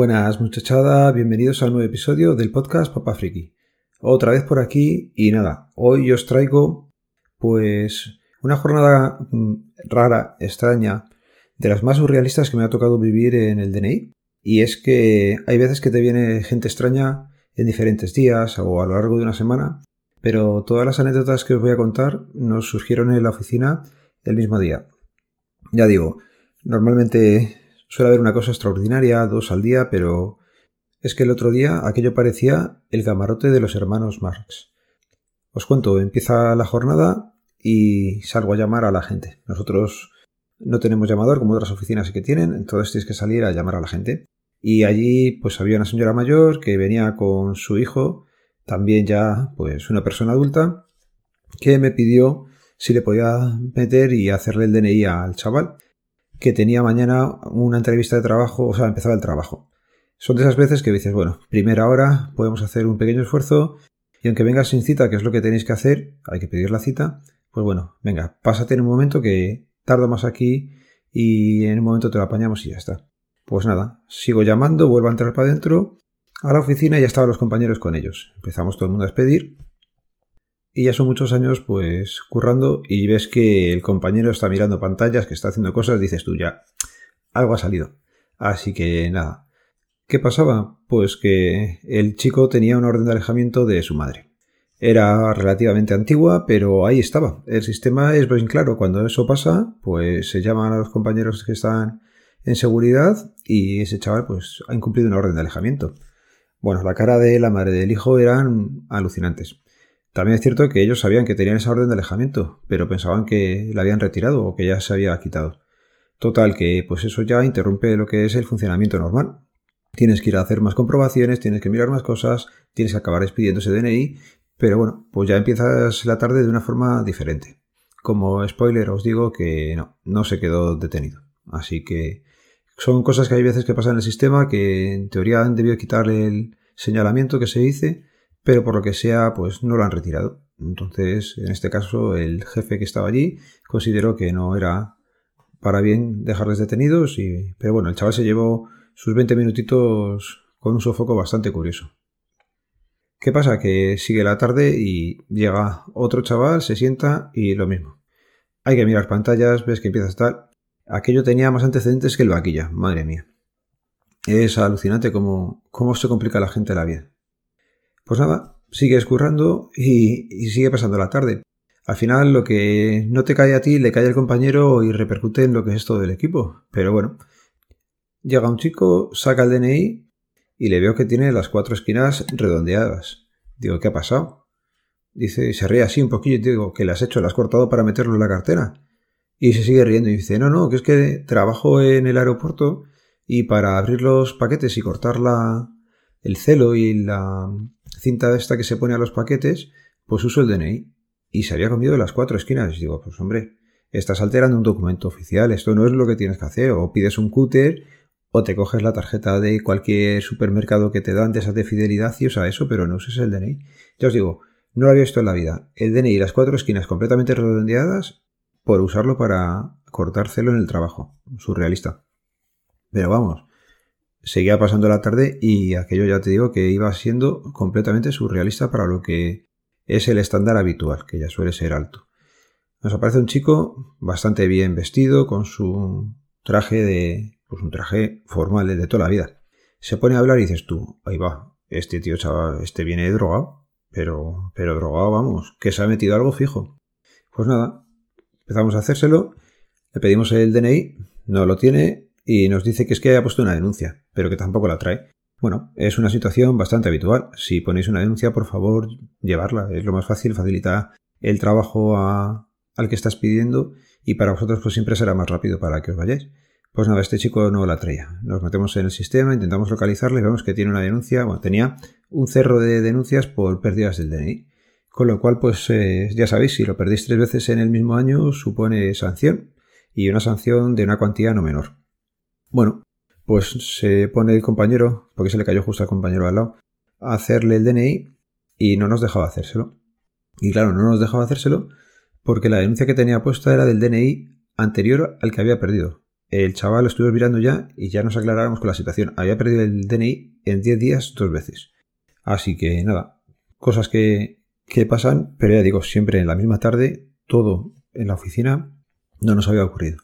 Buenas muchachada, bienvenidos al nuevo episodio del podcast Papá Friki. Otra vez por aquí y nada, hoy os traigo pues una jornada mm, rara, extraña, de las más surrealistas que me ha tocado vivir en el DNI. Y es que hay veces que te viene gente extraña en diferentes días o a lo largo de una semana, pero todas las anécdotas que os voy a contar nos surgieron en la oficina el mismo día. Ya digo, normalmente Suele haber una cosa extraordinaria, dos al día, pero es que el otro día aquello parecía el camarote de los hermanos Marx. Os cuento, empieza la jornada y salgo a llamar a la gente. Nosotros no tenemos llamador como otras oficinas que tienen, entonces tienes que salir a llamar a la gente. Y allí pues había una señora mayor que venía con su hijo, también ya pues una persona adulta, que me pidió si le podía meter y hacerle el DNI al chaval que tenía mañana una entrevista de trabajo, o sea, empezaba el trabajo. Son de esas veces que dices, bueno, primera hora, podemos hacer un pequeño esfuerzo y aunque vengas sin cita, que es lo que tenéis que hacer, hay que pedir la cita, pues bueno, venga, pásate en un momento que tardo más aquí y en un momento te lo apañamos y ya está. Pues nada, sigo llamando, vuelvo a entrar para adentro a la oficina y ya estaban los compañeros con ellos. Empezamos todo el mundo a despedir y ya son muchos años pues currando y ves que el compañero está mirando pantallas, que está haciendo cosas, dices tú ya, algo ha salido. Así que nada. ¿Qué pasaba? Pues que el chico tenía una orden de alejamiento de su madre. Era relativamente antigua, pero ahí estaba. El sistema es bien claro. Cuando eso pasa, pues se llaman a los compañeros que están en seguridad y ese chaval pues ha incumplido una orden de alejamiento. Bueno, la cara de la madre del hijo eran alucinantes. También es cierto que ellos sabían que tenían esa orden de alejamiento, pero pensaban que la habían retirado o que ya se había quitado. Total, que pues eso ya interrumpe lo que es el funcionamiento normal. Tienes que ir a hacer más comprobaciones, tienes que mirar más cosas, tienes que acabar expidiendo ese DNI, pero bueno, pues ya empiezas la tarde de una forma diferente. Como spoiler os digo que no, no se quedó detenido. Así que son cosas que hay veces que pasan en el sistema que en teoría han debido quitar el señalamiento que se dice, pero por lo que sea, pues no lo han retirado. Entonces, en este caso, el jefe que estaba allí consideró que no era para bien dejarles detenidos, y, pero bueno, el chaval se llevó sus 20 minutitos con un sofoco bastante curioso. ¿Qué pasa? Que sigue la tarde y llega otro chaval, se sienta y lo mismo. Hay que mirar pantallas, ves que empieza a estar. Aquello tenía más antecedentes que el vaquilla, madre mía. Es alucinante cómo, cómo se complica la gente la vida. Pues nada, sigue escurrando y, sigue pasando la tarde. Al final lo que no te cae a ti le cae al compañero y repercute en lo que es todo el equipo. Pero bueno, llega un chico, saca el DNI y le veo que tiene las cuatro esquinas redondeadas. Digo, ¿qué ha pasado? Dice, se ríe así un poquillo y digo, ¿qué le has hecho? ¿Le has cortado para meterlo en la cartera? Y se sigue riendo y dice, no, no, que es que trabajo en el aeropuerto y para abrir los paquetes y cortar la, el celo y la cinta esta que se pone a los paquetes, pues uso el DNI. Y se había comido las cuatro esquinas. Y digo, pues hombre, estás alterando un documento oficial, esto no es lo que tienes que hacer. O pides un cúter, o te coges la tarjeta de cualquier supermercado que te dan de esas de fidelidad y usa eso, pero no uses el DNI. Ya os digo, no lo había visto en la vida. El DNI, las cuatro esquinas completamente redondeadas, por usarlo para cortar celo en el trabajo. Surrealista. Pero vamos, seguía pasando la tarde y aquello ya te digo que iba siendo completamente surrealista para lo que es el estándar habitual, que ya suele ser alto. Nos aparece un chico bastante bien vestido, con su traje de. pues un traje formal de toda la vida. Se pone a hablar y dices tú, ahí va, este tío chaval, este viene drogado, pero, pero drogado, vamos, que se ha metido algo fijo. Pues nada, empezamos a hacérselo, le pedimos el DNI, no lo tiene, y nos dice que es que haya puesto una denuncia, pero que tampoco la trae. Bueno, es una situación bastante habitual. Si ponéis una denuncia, por favor, llevarla. Es lo más fácil, facilita el trabajo al que estás pidiendo y para vosotros pues siempre será más rápido para que os vayáis. Pues nada, este chico no la traía. Nos metemos en el sistema, intentamos localizarle, vemos que tiene una denuncia, bueno, tenía un cerro de denuncias por pérdidas del DNI. Con lo cual, pues eh, ya sabéis, si lo perdéis tres veces en el mismo año, supone sanción y una sanción de una cuantía no menor. Bueno, pues se pone el compañero, porque se le cayó justo al compañero al lado, a hacerle el DNI y no nos dejaba hacérselo. Y claro, no nos dejaba hacérselo porque la denuncia que tenía puesta era del DNI anterior al que había perdido. el chaval lo estuvimos mirando ya y ya nos aclaráramos con la situación. Había perdido el DNI en 10 días dos veces. Así que nada, cosas que, que pasan, pero ya digo, siempre en la misma tarde, todo en la oficina no nos había ocurrido.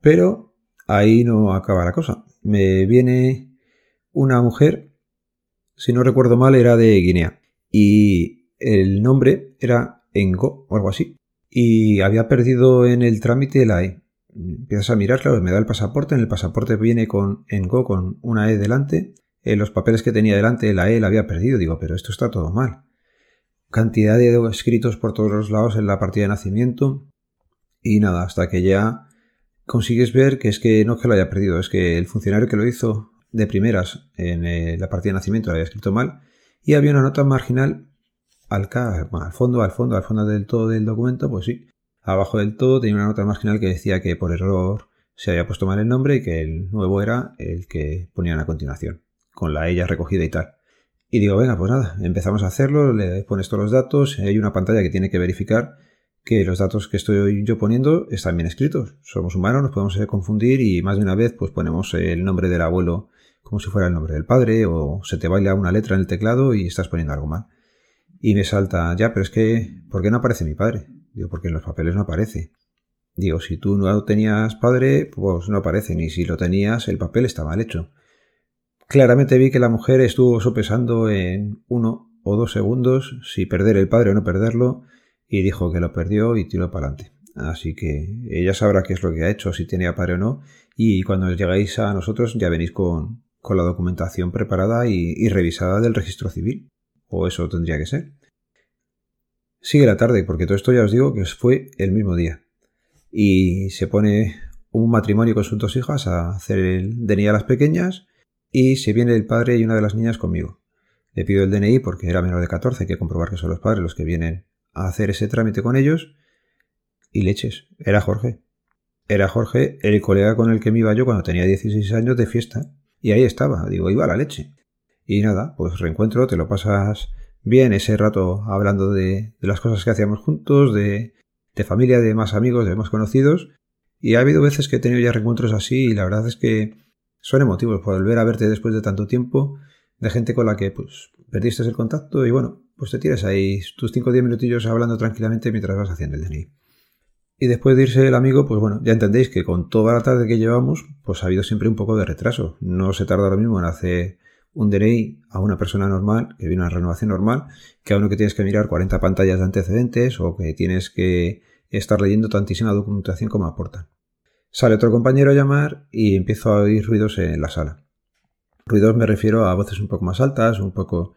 Pero ahí no acaba la cosa. Me viene una mujer, si no recuerdo mal, era de Guinea. Y el nombre era Engo o algo así. Y había perdido en el trámite la E. Empiezas a mirar, claro, me da el pasaporte. En el pasaporte viene con Engo con una E delante. En los papeles que tenía delante la E la había perdido. Digo, pero esto está todo mal. Cantidad de escritos por todos los lados en la partida de nacimiento. Y nada, hasta que ya consigues ver que es que no es que lo haya perdido, es que el funcionario que lo hizo de primeras en eh, la partida de nacimiento lo había escrito mal y había una nota marginal al, al fondo, al fondo, al fondo del todo del documento, pues sí, abajo del todo tenía una nota marginal que decía que por error se había puesto mal el nombre y que el nuevo era el que ponían a continuación, con la ella recogida y tal. Y digo, venga, pues nada, empezamos a hacerlo, le pones todos los datos, hay una pantalla que tiene que verificar que los datos que estoy yo poniendo están bien escritos. Somos humanos, nos podemos confundir y más de una vez pues ponemos el nombre del abuelo como si fuera el nombre del padre o se te baila una letra en el teclado y estás poniendo algo mal. Y me salta, ya, pero es que, ¿por qué no aparece mi padre? Digo, porque en los papeles no aparece. Digo, si tú no tenías padre, pues no aparece, ni si lo tenías, el papel está mal hecho. Claramente vi que la mujer estuvo sopesando en uno o dos segundos si perder el padre o no perderlo, y dijo que lo perdió y tiró para adelante. Así que ella sabrá qué es lo que ha hecho, si tenía padre o no, y cuando llegáis a nosotros ya venís con, con la documentación preparada y, revisada del registro civil. O eso tendría que ser. Sigue la tarde, porque todo esto ya os digo que fue el mismo día. Y se pone un matrimonio con sus dos hijas a hacer el DNI a las pequeñas y se viene el padre y una de las niñas conmigo. Le pido el DNI porque era menor de 14, hay que comprobar que son los padres los que vienen a hacer ese trámite con ellos y leches. Era Jorge. Era Jorge el colega con el que me iba yo cuando tenía 16 años de fiesta. Y ahí estaba, digo, iba la leche. Y nada, pues reencuentro, te lo pasas bien ese rato hablando de, las cosas que hacíamos juntos, de, de familia, de más amigos, de más conocidos. Y ha habido veces que he tenido ya reencuentros así y la verdad es que son emotivos volver a verte después de tanto tiempo, de gente con la que pues perdiste el contacto y bueno, pues te tiras ahí tus 5 o 10 minutillos hablando tranquilamente mientras vas haciendo el DNI. Y después de irse el amigo, pues bueno, ya entendéis que con toda la tarde que llevamos, pues ha habido siempre un poco de retraso. No se tarda lo mismo en hacer un DNI a una persona normal, que viene una renovación normal, que a uno que tienes que mirar 40 pantallas de antecedentes o que tienes que estar leyendo tantísima documentación como aportan. Sale otro compañero a llamar y empiezo a oír ruidos en la sala. Ruidos me refiero a voces un poco más altas, un poco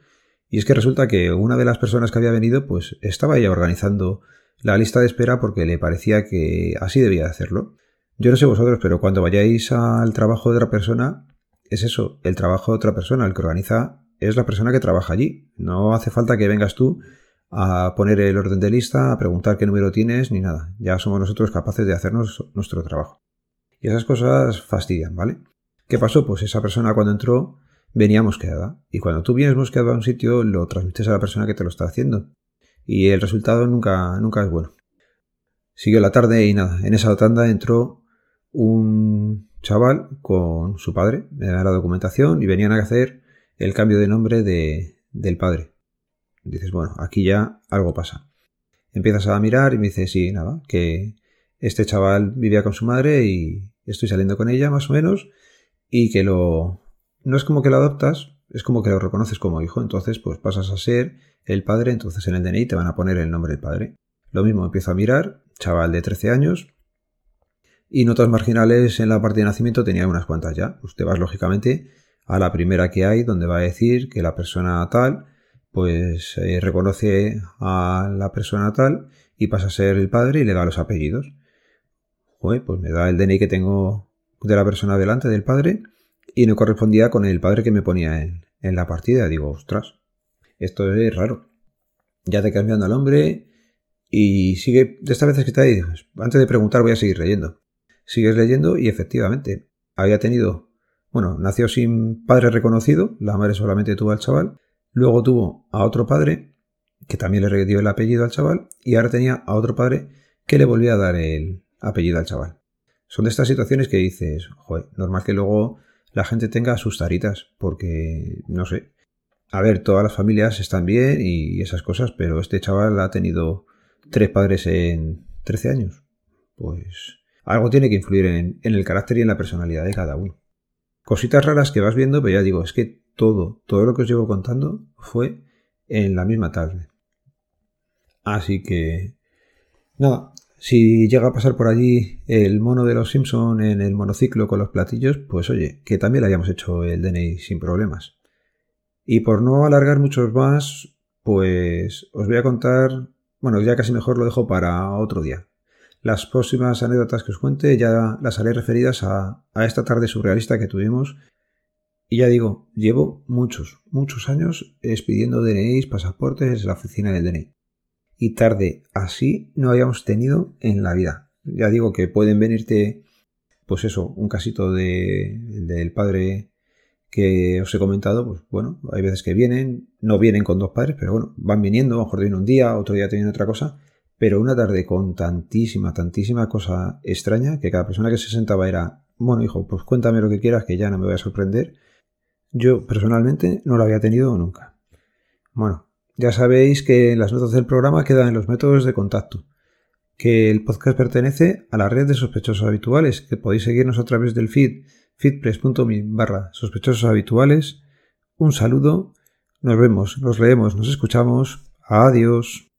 y es que resulta que una de las personas que había venido, pues estaba ya organizando la lista de espera porque le parecía que así debía hacerlo. Yo no sé vosotros, pero cuando vayáis al trabajo de otra persona, es eso, el trabajo de otra persona, el que organiza es la persona que trabaja allí. No hace falta que vengas tú a poner el orden de lista, a preguntar qué número tienes, ni nada. Ya somos nosotros capaces de hacernos nuestro trabajo. Y esas cosas fastidian, ¿vale? ¿Qué pasó? Pues esa persona cuando entró venía mosqueada. Y cuando tú vienes mosqueado a un sitio, lo transmites a la persona que te lo está haciendo. Y el resultado nunca, nunca es bueno. Siguió la tarde y nada, en esa tanda entró un chaval con su padre, me la documentación y venían a hacer el cambio de nombre de, del padre. Dices, bueno, aquí ya algo pasa. Empiezas a mirar y me dice, sí, nada, que este chaval vivía con su madre y estoy saliendo con ella más o menos y que lo, no es como que lo adoptas, es como que lo reconoces como hijo, entonces pues pasas a ser el padre, entonces en el DNI te van a poner el nombre del padre. Lo mismo empiezo a mirar, chaval de 13 años, y notas marginales en la parte de nacimiento tenía unas cuantas ya. Pues te vas lógicamente a la primera que hay, donde va a decir que la persona tal, pues eh, reconoce a la persona tal y pasa a ser el padre y le da los apellidos. pues me da el DNI que tengo de la persona delante del padre y no correspondía con el padre que me ponía en, en la partida. Digo, ostras, esto es raro. Ya te cambiando al hombre y sigue, de estas veces que ha ido, antes de preguntar voy a seguir leyendo. Sigues leyendo y efectivamente había tenido, bueno, nació sin padre reconocido, la madre solamente tuvo al chaval, luego tuvo a otro padre que también le dio el apellido al chaval y ahora tenía a otro padre que le volvía a dar el apellido al chaval. son de estas situaciones que dices, joder, normal que luego la gente tenga sus taritas, porque, no sé. A ver, todas las familias están bien y esas cosas, pero este chaval ha tenido tres padres en 13 años. Pues algo tiene que influir en, en el carácter y en la personalidad de cada uno. Cositas raras que vas viendo, pero ya digo, es que todo, todo lo que os llevo contando fue en la misma tarde. Así que, nada, si llega a pasar por allí el mono de los Simpson en el monociclo con los platillos, pues oye, que también le hayamos hecho el DNI sin problemas. Y por no alargar muchos más, pues os voy a contar, bueno, ya casi mejor lo dejo para otro día. Las próximas anécdotas que os cuente ya las haré referidas a, esta tarde surrealista que tuvimos. Y ya digo, llevo muchos, muchos años expidiendo DNIs, pasaportes en la oficina del DNI y tarde así no habíamos tenido en la vida. Ya digo que pueden venirte, pues eso, un casito de, del padre que os he comentado, pues bueno, hay veces que vienen, no vienen con dos padres, pero bueno, van viniendo, a lo mejor vienen un día, otro día tienen otra cosa, pero una tarde con tantísima, tantísima cosa extraña que cada persona que se sentaba era, bueno, hijo, pues cuéntame lo que quieras, que ya no me voy a sorprender. Yo personalmente no lo había tenido nunca. Bueno, ya sabéis que en las notas del programa quedan los métodos de contacto, que el podcast pertenece a la red de sospechosos habituales, que podéis seguirnos a través del feed feedpress.me barra sospechosos habituales. Un saludo, nos vemos, nos leemos, nos escuchamos. Adiós.